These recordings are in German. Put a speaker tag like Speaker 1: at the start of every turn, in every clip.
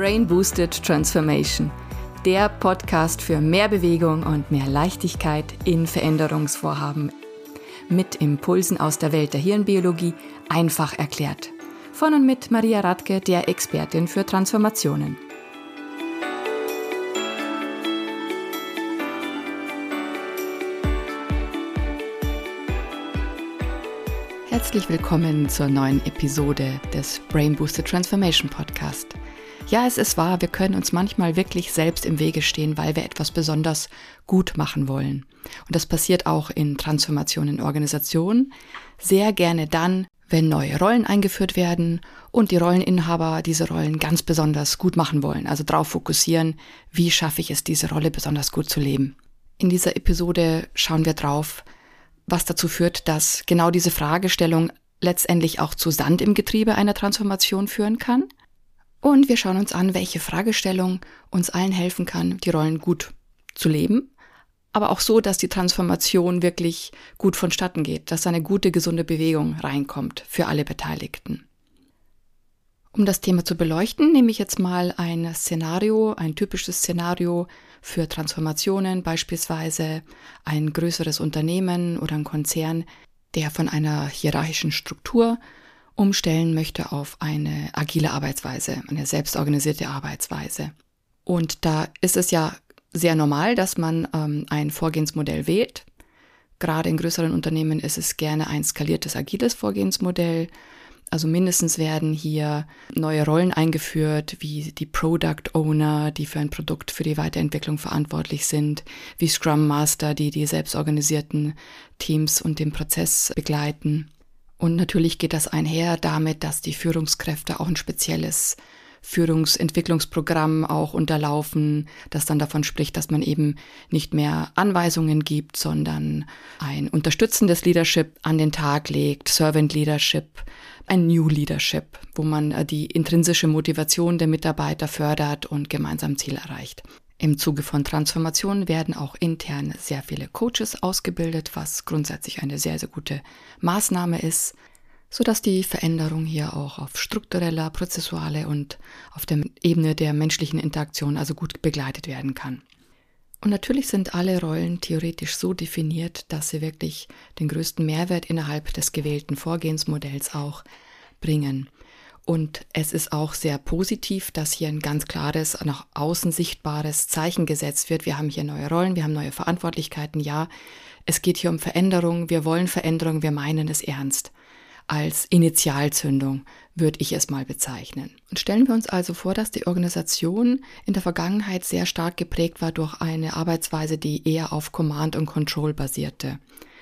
Speaker 1: Brain Boosted Transformation, der Podcast für mehr Bewegung und mehr Leichtigkeit in Veränderungsvorhaben. Mit Impulsen aus der Welt der Hirnbiologie einfach erklärt. Von und mit Maria Radke, der Expertin für Transformationen. Herzlich willkommen zur neuen Episode des Brain Boosted Transformation Podcast. Ja, es ist wahr, wir können uns manchmal wirklich selbst im Wege stehen, weil wir etwas besonders gut machen wollen. Und das passiert auch in Transformationen in Organisationen. Sehr gerne dann, wenn neue Rollen eingeführt werden und die Rolleninhaber diese Rollen ganz besonders gut machen wollen. Also darauf fokussieren, wie schaffe ich es, diese Rolle besonders gut zu leben. In dieser Episode schauen wir drauf, was dazu führt, dass genau diese Fragestellung letztendlich auch zu Sand im Getriebe einer Transformation führen kann. Und wir schauen uns an, welche Fragestellung uns allen helfen kann, die Rollen gut zu leben, aber auch so, dass die Transformation wirklich gut vonstatten geht, dass eine gute, gesunde Bewegung reinkommt für alle Beteiligten. Um das Thema zu beleuchten, nehme ich jetzt mal ein Szenario, ein typisches Szenario für Transformationen, beispielsweise ein größeres Unternehmen oder ein Konzern, der von einer hierarchischen Struktur umstellen möchte auf eine agile Arbeitsweise, eine selbstorganisierte Arbeitsweise. Und da ist es ja sehr normal, dass man ähm, ein Vorgehensmodell wählt. Gerade in größeren Unternehmen ist es gerne ein skaliertes agiles Vorgehensmodell, also mindestens werden hier neue Rollen eingeführt, wie die Product Owner, die für ein Produkt für die Weiterentwicklung verantwortlich sind, wie Scrum Master, die die selbstorganisierten Teams und den Prozess begleiten. Und natürlich geht das einher damit, dass die Führungskräfte auch ein spezielles Führungsentwicklungsprogramm auch unterlaufen, das dann davon spricht, dass man eben nicht mehr Anweisungen gibt, sondern ein unterstützendes Leadership an den Tag legt, Servant Leadership, ein New Leadership, wo man äh, die intrinsische Motivation der Mitarbeiter fördert und gemeinsam Ziel erreicht. Im Zuge von Transformationen werden auch intern sehr viele Coaches ausgebildet, was grundsätzlich eine sehr, sehr gute Maßnahme ist, sodass die Veränderung hier auch auf struktureller, prozessuale und auf der Ebene der menschlichen Interaktion also gut begleitet werden kann. Und natürlich sind alle Rollen theoretisch so definiert, dass sie wirklich den größten Mehrwert innerhalb des gewählten Vorgehensmodells auch bringen. Und es ist auch sehr positiv, dass hier ein ganz klares, nach außen sichtbares Zeichen gesetzt wird. Wir haben hier neue Rollen, wir haben neue Verantwortlichkeiten. Ja, es geht hier um Veränderung. Wir wollen Veränderung, wir meinen es ernst als Initialzündung, würde ich es mal bezeichnen. Und stellen wir uns also vor, dass die Organisation in der Vergangenheit sehr stark geprägt war durch eine Arbeitsweise, die eher auf Command und Control basierte.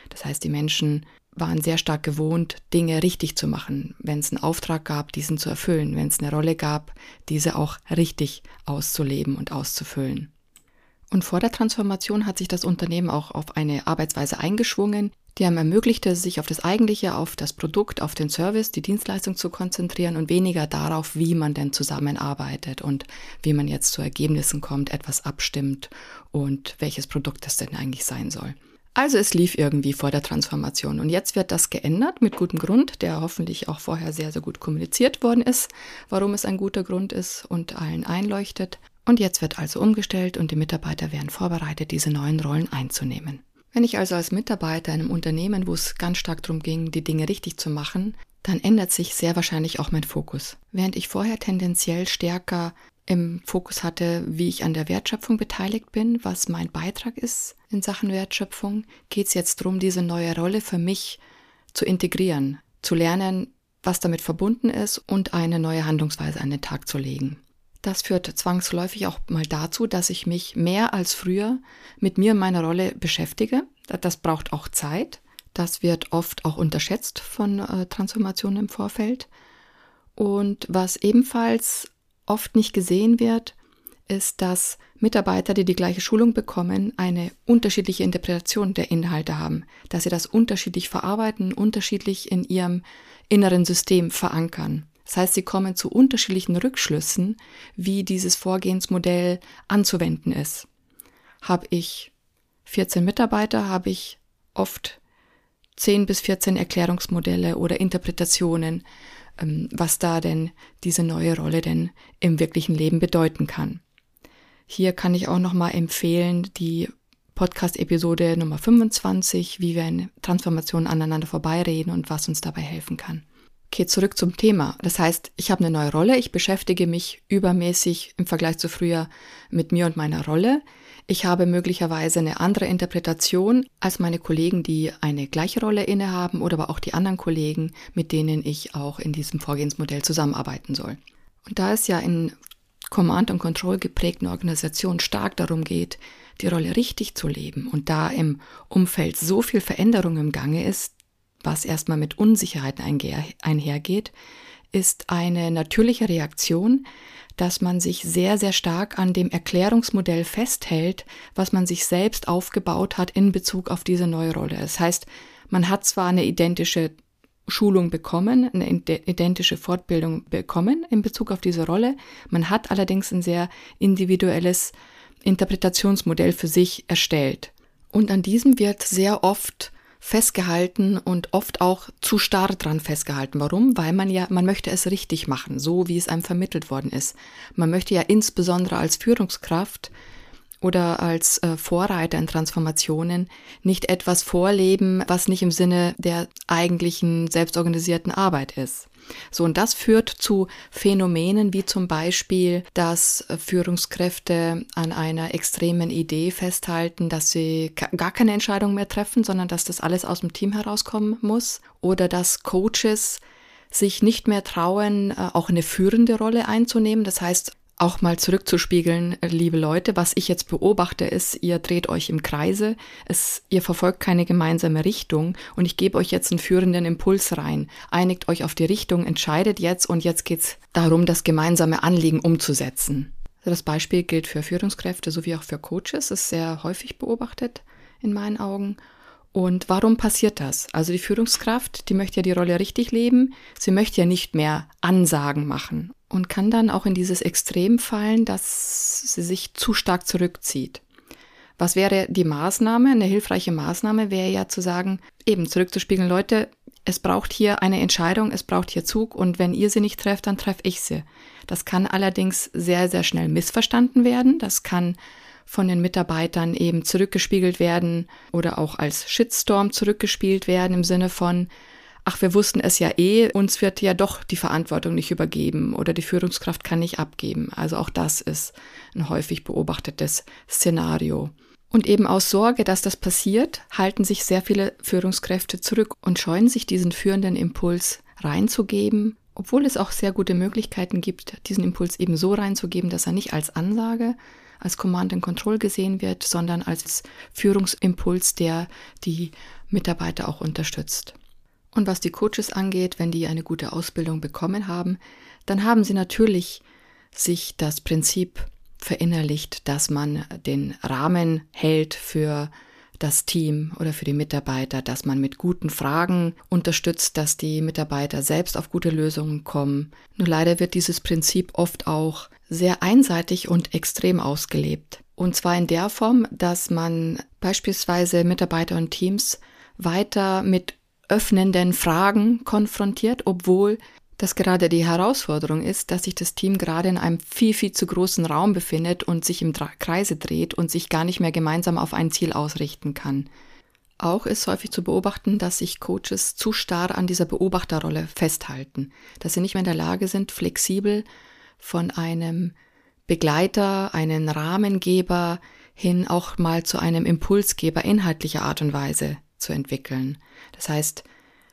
Speaker 1: Das heißt, die Menschen waren sehr stark gewohnt, Dinge richtig zu machen, wenn es einen Auftrag gab, diesen zu erfüllen, wenn es eine Rolle gab, diese auch richtig auszuleben und auszufüllen. Und vor der Transformation hat sich das Unternehmen auch auf eine Arbeitsweise eingeschwungen, die einem ermöglichte, sich auf das Eigentliche, auf das Produkt, auf den Service, die Dienstleistung zu konzentrieren und weniger darauf, wie man denn zusammenarbeitet und wie man jetzt zu Ergebnissen kommt, etwas abstimmt und welches Produkt das denn eigentlich sein soll. Also es lief irgendwie vor der Transformation und jetzt wird das geändert mit gutem Grund, der hoffentlich auch vorher sehr, sehr gut kommuniziert worden ist, warum es ein guter Grund ist und allen einleuchtet. Und jetzt wird also umgestellt und die Mitarbeiter werden vorbereitet, diese neuen Rollen einzunehmen. Wenn ich also als Mitarbeiter in einem Unternehmen, wo es ganz stark darum ging, die Dinge richtig zu machen, dann ändert sich sehr wahrscheinlich auch mein Fokus. Während ich vorher tendenziell stärker im Fokus hatte, wie ich an der Wertschöpfung beteiligt bin, was mein Beitrag ist in Sachen Wertschöpfung, geht es jetzt darum, diese neue Rolle für mich zu integrieren, zu lernen, was damit verbunden ist und eine neue Handlungsweise an den Tag zu legen. Das führt zwangsläufig auch mal dazu, dass ich mich mehr als früher mit mir und meiner Rolle beschäftige. Das braucht auch Zeit. Das wird oft auch unterschätzt von äh, Transformationen im Vorfeld. Und was ebenfalls oft nicht gesehen wird, ist, dass Mitarbeiter, die die gleiche Schulung bekommen, eine unterschiedliche Interpretation der Inhalte haben, dass sie das unterschiedlich verarbeiten, unterschiedlich in ihrem inneren System verankern. Das heißt, sie kommen zu unterschiedlichen Rückschlüssen, wie dieses Vorgehensmodell anzuwenden ist. Habe ich 14 Mitarbeiter, habe ich oft 10 bis 14 Erklärungsmodelle oder Interpretationen ähm, was da denn diese neue Rolle denn im wirklichen Leben bedeuten kann. Hier kann ich auch nochmal empfehlen, die Podcast-Episode Nummer 25, wie wir in Transformation aneinander vorbeireden und was uns dabei helfen kann. Okay, zurück zum Thema. Das heißt, ich habe eine neue Rolle, ich beschäftige mich übermäßig im Vergleich zu früher mit mir und meiner Rolle. Ich habe möglicherweise eine andere Interpretation als meine Kollegen, die eine gleiche Rolle innehaben oder aber auch die anderen Kollegen, mit denen ich auch in diesem Vorgehensmodell zusammenarbeiten soll. Und da es ja in Command- und Control geprägten Organisationen stark darum geht, die Rolle richtig zu leben und da im Umfeld so viel Veränderung im Gange ist, was erstmal mit Unsicherheiten einhergeht, ist eine natürliche Reaktion, dass man sich sehr, sehr stark an dem Erklärungsmodell festhält, was man sich selbst aufgebaut hat in Bezug auf diese neue Rolle. Das heißt, man hat zwar eine identische Schulung bekommen, eine identische Fortbildung bekommen in Bezug auf diese Rolle, man hat allerdings ein sehr individuelles Interpretationsmodell für sich erstellt. Und an diesem wird sehr oft festgehalten und oft auch zu starr dran festgehalten. Warum? Weil man ja, man möchte es richtig machen, so wie es einem vermittelt worden ist. Man möchte ja insbesondere als Führungskraft oder als äh, Vorreiter in Transformationen nicht etwas vorleben, was nicht im Sinne der eigentlichen selbstorganisierten Arbeit ist. So, und das führt zu Phänomenen wie zum Beispiel, dass äh, Führungskräfte an einer extremen Idee festhalten, dass sie gar keine Entscheidung mehr treffen, sondern dass das alles aus dem Team herauskommen muss. Oder dass Coaches sich nicht mehr trauen, äh, auch eine führende Rolle einzunehmen. Das heißt, auch mal zurückzuspiegeln, liebe Leute, was ich jetzt beobachte, ist, ihr dreht euch im Kreise, es, ihr verfolgt keine gemeinsame Richtung und ich gebe euch jetzt einen führenden Impuls rein. Einigt euch auf die Richtung, entscheidet jetzt und jetzt geht's darum, das gemeinsame Anliegen umzusetzen. Das Beispiel gilt für Führungskräfte sowie auch für Coaches, ist sehr häufig beobachtet in meinen Augen. Und warum passiert das? Also die Führungskraft, die möchte ja die Rolle richtig leben, sie möchte ja nicht mehr Ansagen machen und kann dann auch in dieses Extrem fallen, dass sie sich zu stark zurückzieht. Was wäre die Maßnahme? Eine hilfreiche Maßnahme wäre ja zu sagen, eben zurückzuspiegeln, Leute, es braucht hier eine Entscheidung, es braucht hier Zug und wenn ihr sie nicht trefft, dann treffe ich sie. Das kann allerdings sehr, sehr schnell missverstanden werden. Das kann von den Mitarbeitern eben zurückgespiegelt werden oder auch als Shitstorm zurückgespielt werden im Sinne von, ach, wir wussten es ja eh, uns wird ja doch die Verantwortung nicht übergeben oder die Führungskraft kann nicht abgeben. Also auch das ist ein häufig beobachtetes Szenario. Und eben aus Sorge, dass das passiert, halten sich sehr viele Führungskräfte zurück und scheuen sich diesen führenden Impuls reinzugeben, obwohl es auch sehr gute Möglichkeiten gibt, diesen Impuls eben so reinzugeben, dass er nicht als Ansage, als Command and Control gesehen wird, sondern als Führungsimpuls, der die Mitarbeiter auch unterstützt. Und was die Coaches angeht, wenn die eine gute Ausbildung bekommen haben, dann haben sie natürlich sich das Prinzip verinnerlicht, dass man den Rahmen hält für das Team oder für die Mitarbeiter, dass man mit guten Fragen unterstützt, dass die Mitarbeiter selbst auf gute Lösungen kommen. Nur leider wird dieses Prinzip oft auch sehr einseitig und extrem ausgelebt. Und zwar in der Form, dass man beispielsweise Mitarbeiter und Teams weiter mit öffnenden Fragen konfrontiert, obwohl das gerade die Herausforderung ist, dass sich das Team gerade in einem viel, viel zu großen Raum befindet und sich im Kreise dreht und sich gar nicht mehr gemeinsam auf ein Ziel ausrichten kann. Auch ist häufig zu beobachten, dass sich Coaches zu starr an dieser Beobachterrolle festhalten, dass sie nicht mehr in der Lage sind, flexibel von einem Begleiter, einen Rahmengeber hin auch mal zu einem Impulsgeber inhaltlicher Art und Weise zu entwickeln. Das heißt,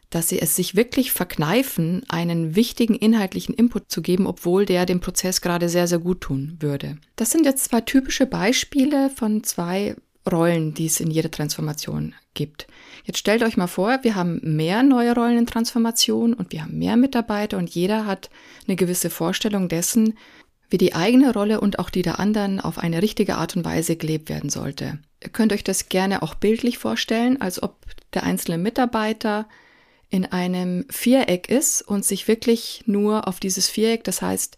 Speaker 1: dass sie es sich wirklich verkneifen, einen wichtigen inhaltlichen Input zu geben, obwohl der dem Prozess gerade sehr, sehr gut tun würde. Das sind jetzt zwei typische Beispiele von zwei Rollen, die es in jeder Transformation gibt. Jetzt stellt euch mal vor, wir haben mehr neue Rollen in Transformation und wir haben mehr Mitarbeiter und jeder hat eine gewisse Vorstellung dessen, wie die eigene Rolle und auch die der anderen auf eine richtige Art und Weise gelebt werden sollte. Ihr könnt euch das gerne auch bildlich vorstellen, als ob der einzelne Mitarbeiter in einem Viereck ist und sich wirklich nur auf dieses Viereck, das heißt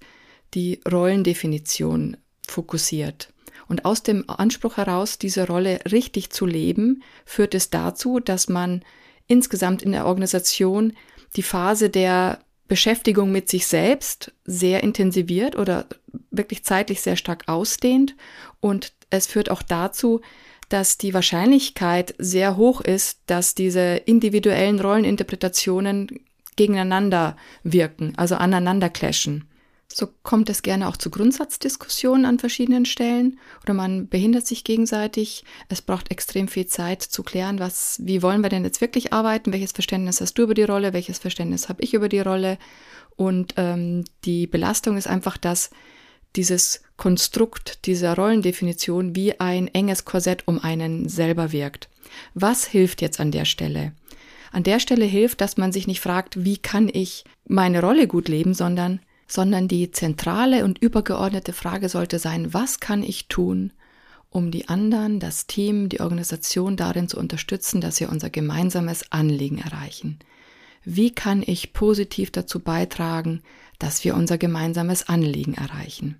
Speaker 1: die Rollendefinition, fokussiert. Und aus dem Anspruch heraus, diese Rolle richtig zu leben, führt es dazu, dass man insgesamt in der Organisation die Phase der Beschäftigung mit sich selbst sehr intensiviert oder wirklich zeitlich sehr stark ausdehnt. Und es führt auch dazu, dass die Wahrscheinlichkeit sehr hoch ist, dass diese individuellen Rolleninterpretationen gegeneinander wirken, also aneinander clashen. So kommt es gerne auch zu Grundsatzdiskussionen an verschiedenen Stellen oder man behindert sich gegenseitig. Es braucht extrem viel Zeit zu klären, was, wie wollen wir denn jetzt wirklich arbeiten? Welches Verständnis hast du über die Rolle? Welches Verständnis habe ich über die Rolle? Und ähm, die Belastung ist einfach, dass dieses Konstrukt dieser Rollendefinition wie ein enges Korsett um einen selber wirkt. Was hilft jetzt an der Stelle? An der Stelle hilft, dass man sich nicht fragt, wie kann ich meine Rolle gut leben, sondern sondern die zentrale und übergeordnete Frage sollte sein, was kann ich tun, um die anderen, das Team, die Organisation darin zu unterstützen, dass wir unser gemeinsames Anliegen erreichen. Wie kann ich positiv dazu beitragen, dass wir unser gemeinsames Anliegen erreichen?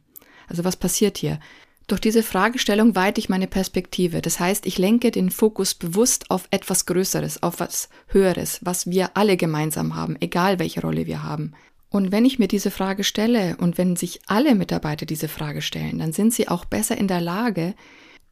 Speaker 1: Also was passiert hier? Durch diese Fragestellung weite ich meine Perspektive. Das heißt, ich lenke den Fokus bewusst auf etwas Größeres, auf was Höheres, was wir alle gemeinsam haben, egal welche Rolle wir haben. Und wenn ich mir diese Frage stelle und wenn sich alle Mitarbeiter diese Frage stellen, dann sind sie auch besser in der Lage,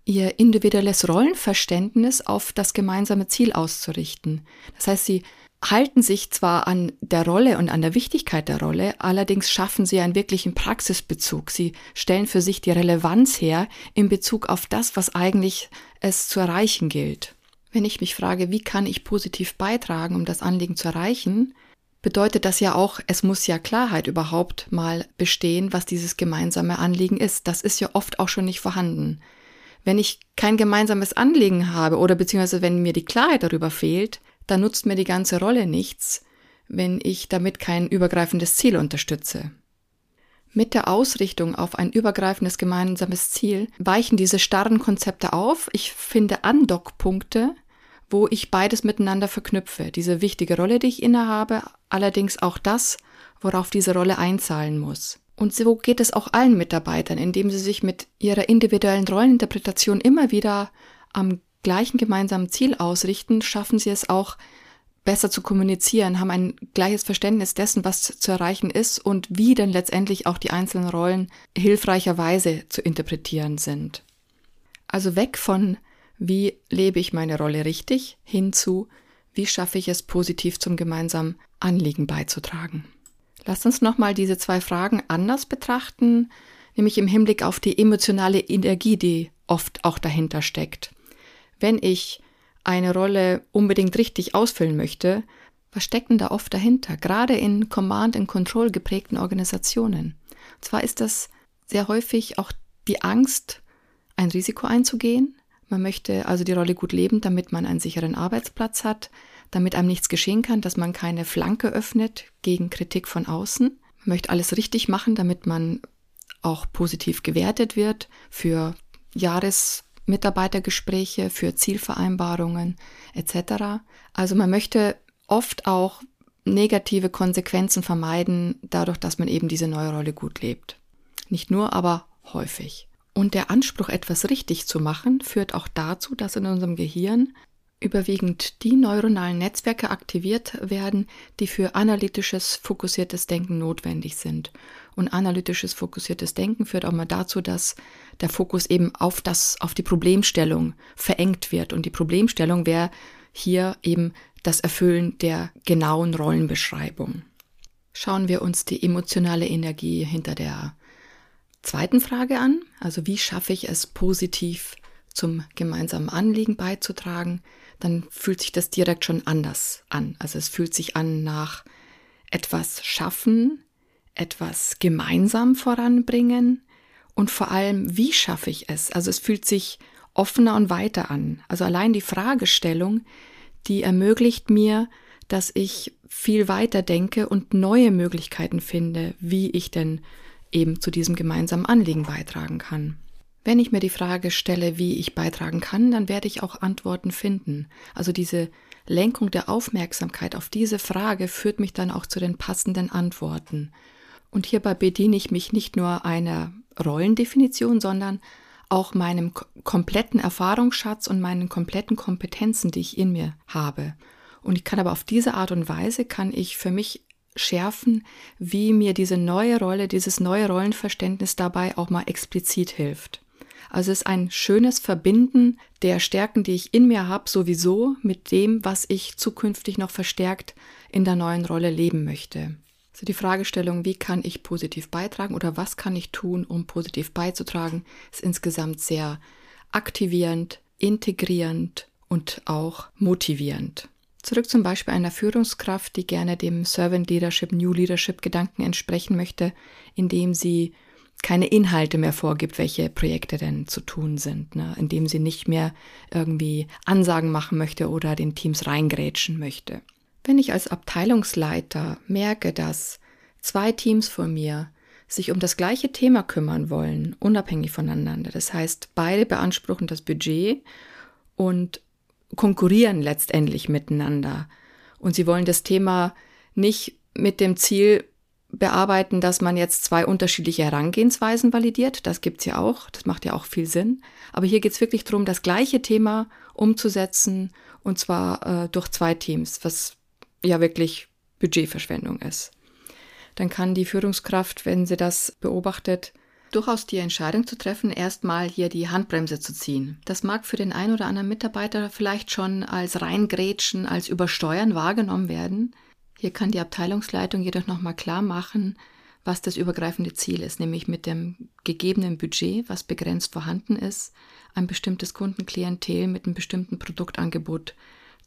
Speaker 1: ihr individuelles Rollenverständnis auf das gemeinsame Ziel auszurichten. Das heißt, sie halten sich zwar an der Rolle und an der Wichtigkeit der Rolle, allerdings schaffen sie einen wirklichen Praxisbezug. Sie stellen für sich die Relevanz her in Bezug auf das, was eigentlich es zu erreichen gilt. Wenn ich mich frage, wie kann ich positiv beitragen, um das Anliegen zu erreichen, bedeutet das ja auch, es muss ja Klarheit überhaupt mal bestehen, was dieses gemeinsame Anliegen ist. Das ist ja oft auch schon nicht vorhanden. Wenn ich kein gemeinsames Anliegen habe oder beziehungsweise wenn mir die Klarheit darüber fehlt, dann nutzt mir die ganze Rolle nichts, wenn ich damit kein übergreifendes Ziel unterstütze. Mit der Ausrichtung auf ein übergreifendes gemeinsames Ziel weichen diese starren Konzepte auf. Ich finde Andockpunkte, wo ich beides miteinander verknüpfe. Diese wichtige Rolle, die ich innehabe, allerdings auch das, worauf diese Rolle einzahlen muss. Und so geht es auch allen Mitarbeitern, indem sie sich mit ihrer individuellen Rolleninterpretation immer wieder am gleichen gemeinsamen Ziel ausrichten, schaffen sie es auch besser zu kommunizieren, haben ein gleiches Verständnis dessen, was zu erreichen ist und wie dann letztendlich auch die einzelnen Rollen hilfreicherweise zu interpretieren sind. Also weg von wie lebe ich meine Rolle richtig, hinzu, wie schaffe ich es positiv zum gemeinsamen Anliegen beizutragen. Lasst uns nochmal diese zwei Fragen anders betrachten, nämlich im Hinblick auf die emotionale Energie, die oft auch dahinter steckt. Wenn ich eine Rolle unbedingt richtig ausfüllen möchte, was steckt denn da oft dahinter? Gerade in Command and Control geprägten Organisationen. Und zwar ist das sehr häufig auch die Angst, ein Risiko einzugehen, man möchte also die Rolle gut leben, damit man einen sicheren Arbeitsplatz hat, damit einem nichts geschehen kann, dass man keine Flanke öffnet gegen Kritik von außen. Man möchte alles richtig machen, damit man auch positiv gewertet wird für Jahresmitarbeitergespräche, für Zielvereinbarungen etc. Also man möchte oft auch negative Konsequenzen vermeiden, dadurch, dass man eben diese neue Rolle gut lebt. Nicht nur, aber häufig. Und der Anspruch, etwas richtig zu machen, führt auch dazu, dass in unserem Gehirn überwiegend die neuronalen Netzwerke aktiviert werden, die für analytisches, fokussiertes Denken notwendig sind. Und analytisches, fokussiertes Denken führt auch mal dazu, dass der Fokus eben auf das, auf die Problemstellung verengt wird. Und die Problemstellung wäre hier eben das Erfüllen der genauen Rollenbeschreibung. Schauen wir uns die emotionale Energie hinter der zweiten Frage an, also wie schaffe ich es positiv zum gemeinsamen Anliegen beizutragen, dann fühlt sich das direkt schon anders an. Also es fühlt sich an nach etwas schaffen, etwas gemeinsam voranbringen und vor allem, wie schaffe ich es? Also es fühlt sich offener und weiter an. Also allein die Fragestellung, die ermöglicht mir, dass ich viel weiter denke und neue Möglichkeiten finde, wie ich denn eben zu diesem gemeinsamen Anliegen beitragen kann. Wenn ich mir die Frage stelle, wie ich beitragen kann, dann werde ich auch Antworten finden. Also diese Lenkung der Aufmerksamkeit auf diese Frage führt mich dann auch zu den passenden Antworten. Und hierbei bediene ich mich nicht nur einer Rollendefinition, sondern auch meinem kompletten Erfahrungsschatz und meinen kompletten Kompetenzen, die ich in mir habe. Und ich kann aber auf diese Art und Weise kann ich für mich schärfen, wie mir diese neue Rolle, dieses neue Rollenverständnis dabei auch mal explizit hilft. Also es ist ein schönes Verbinden der Stärken, die ich in mir habe, sowieso mit dem, was ich zukünftig noch verstärkt in der neuen Rolle leben möchte. Also die Fragestellung, wie kann ich positiv beitragen oder was kann ich tun, um positiv beizutragen, ist insgesamt sehr aktivierend, integrierend und auch motivierend. Zurück zum Beispiel einer Führungskraft, die gerne dem Servant Leadership, New Leadership Gedanken entsprechen möchte, indem sie keine Inhalte mehr vorgibt, welche Projekte denn zu tun sind, ne? indem sie nicht mehr irgendwie Ansagen machen möchte oder den Teams reingrätschen möchte. Wenn ich als Abteilungsleiter merke, dass zwei Teams vor mir sich um das gleiche Thema kümmern wollen, unabhängig voneinander, das heißt, beide beanspruchen das Budget und konkurrieren letztendlich miteinander und sie wollen das Thema nicht mit dem Ziel bearbeiten, dass man jetzt zwei unterschiedliche Herangehensweisen validiert. Das gibt's ja auch, das macht ja auch viel Sinn. Aber hier geht's wirklich darum, das gleiche Thema umzusetzen und zwar äh, durch zwei Teams, was ja wirklich Budgetverschwendung ist. Dann kann die Führungskraft, wenn sie das beobachtet, durchaus die Entscheidung zu treffen, erstmal hier die Handbremse zu ziehen. Das mag für den einen oder anderen Mitarbeiter vielleicht schon als Reingrätschen, als Übersteuern wahrgenommen werden. Hier kann die Abteilungsleitung jedoch nochmal klar machen, was das übergreifende Ziel ist, nämlich mit dem gegebenen Budget, was begrenzt vorhanden ist, ein bestimmtes Kundenklientel mit einem bestimmten Produktangebot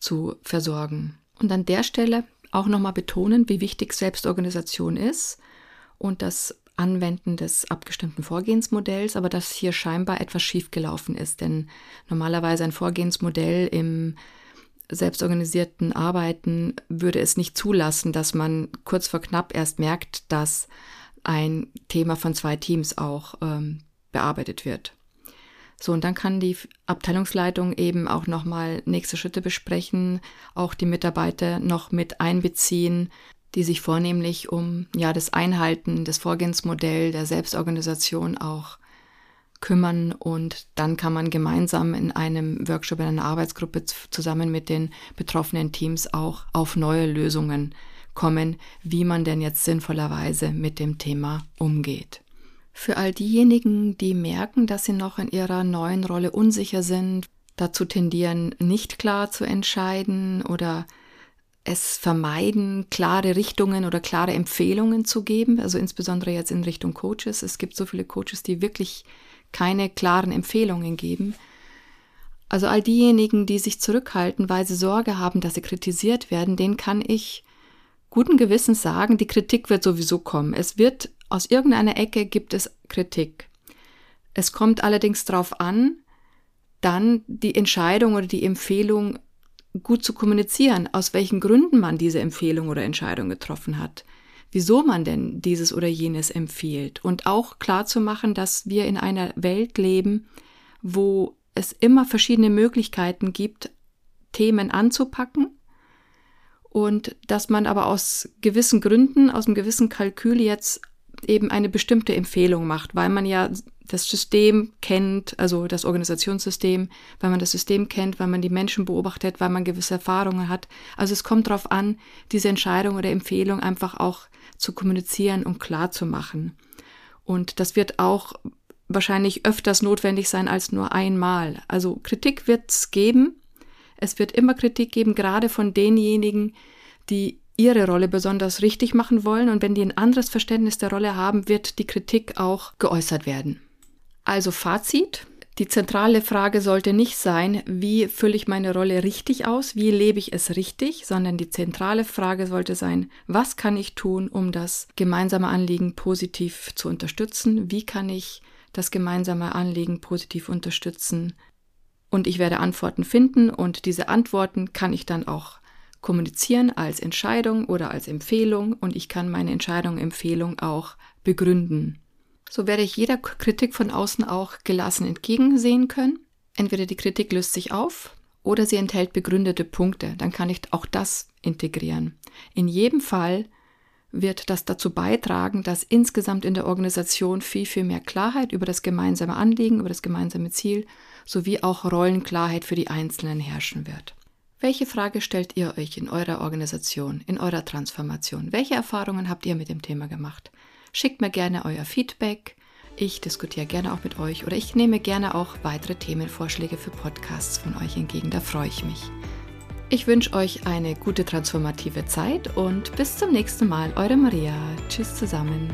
Speaker 1: zu versorgen. Und an der Stelle auch nochmal betonen, wie wichtig Selbstorganisation ist und das Anwenden des abgestimmten Vorgehensmodells, aber dass hier scheinbar etwas schiefgelaufen ist. Denn normalerweise ein Vorgehensmodell im selbstorganisierten Arbeiten würde es nicht zulassen, dass man kurz vor knapp erst merkt, dass ein Thema von zwei Teams auch ähm, bearbeitet wird. So, und dann kann die Abteilungsleitung eben auch nochmal nächste Schritte besprechen, auch die Mitarbeiter noch mit einbeziehen, die sich vornehmlich um ja das Einhalten des Vorgehensmodells der Selbstorganisation auch kümmern und dann kann man gemeinsam in einem Workshop, in einer Arbeitsgruppe zusammen mit den betroffenen Teams auch auf neue Lösungen kommen, wie man denn jetzt sinnvollerweise mit dem Thema umgeht. Für all diejenigen, die merken, dass sie noch in ihrer neuen Rolle unsicher sind, dazu tendieren, nicht klar zu entscheiden oder es vermeiden, klare Richtungen oder klare Empfehlungen zu geben, also insbesondere jetzt in Richtung Coaches. Es gibt so viele Coaches, die wirklich keine klaren Empfehlungen geben. Also all diejenigen, die sich zurückhalten, weil sie Sorge haben, dass sie kritisiert werden, denen kann ich guten Gewissens sagen, die Kritik wird sowieso kommen. Es wird aus irgendeiner Ecke gibt es Kritik. Es kommt allerdings darauf an, dann die Entscheidung oder die Empfehlung gut zu kommunizieren, aus welchen Gründen man diese Empfehlung oder Entscheidung getroffen hat wieso man denn dieses oder jenes empfiehlt und auch klar zu machen, dass wir in einer Welt leben, wo es immer verschiedene Möglichkeiten gibt, Themen anzupacken und dass man aber aus gewissen Gründen, aus einem gewissen Kalkül jetzt eben eine bestimmte Empfehlung macht, weil man ja das System kennt, also das Organisationssystem, weil man das System kennt, weil man die Menschen beobachtet, weil man gewisse Erfahrungen hat. Also es kommt darauf an, diese Entscheidung oder Empfehlung einfach auch zu kommunizieren und klar zu machen. Und das wird auch wahrscheinlich öfters notwendig sein als nur einmal. Also Kritik wird es geben. Es wird immer Kritik geben, gerade von denjenigen, die ihre Rolle besonders richtig machen wollen. Und wenn die ein anderes Verständnis der Rolle haben, wird die Kritik auch geäußert werden. Also Fazit. Die zentrale Frage sollte nicht sein, wie fülle ich meine Rolle richtig aus, wie lebe ich es richtig, sondern die zentrale Frage sollte sein, was kann ich tun, um das gemeinsame Anliegen positiv zu unterstützen, wie kann ich das gemeinsame Anliegen positiv unterstützen. Und ich werde Antworten finden und diese Antworten kann ich dann auch kommunizieren als Entscheidung oder als Empfehlung und ich kann meine Entscheidung, Empfehlung auch begründen. So werde ich jeder Kritik von außen auch gelassen entgegensehen können. Entweder die Kritik löst sich auf oder sie enthält begründete Punkte. Dann kann ich auch das integrieren. In jedem Fall wird das dazu beitragen, dass insgesamt in der Organisation viel, viel mehr Klarheit über das gemeinsame Anliegen, über das gemeinsame Ziel sowie auch Rollenklarheit für die Einzelnen herrschen wird. Welche Frage stellt ihr euch in eurer Organisation, in eurer Transformation? Welche Erfahrungen habt ihr mit dem Thema gemacht? Schickt mir gerne euer Feedback. Ich diskutiere gerne auch mit euch oder ich nehme gerne auch weitere Themenvorschläge für Podcasts von euch entgegen. Da freue ich mich. Ich wünsche euch eine gute transformative Zeit und bis zum nächsten Mal. Eure Maria. Tschüss zusammen.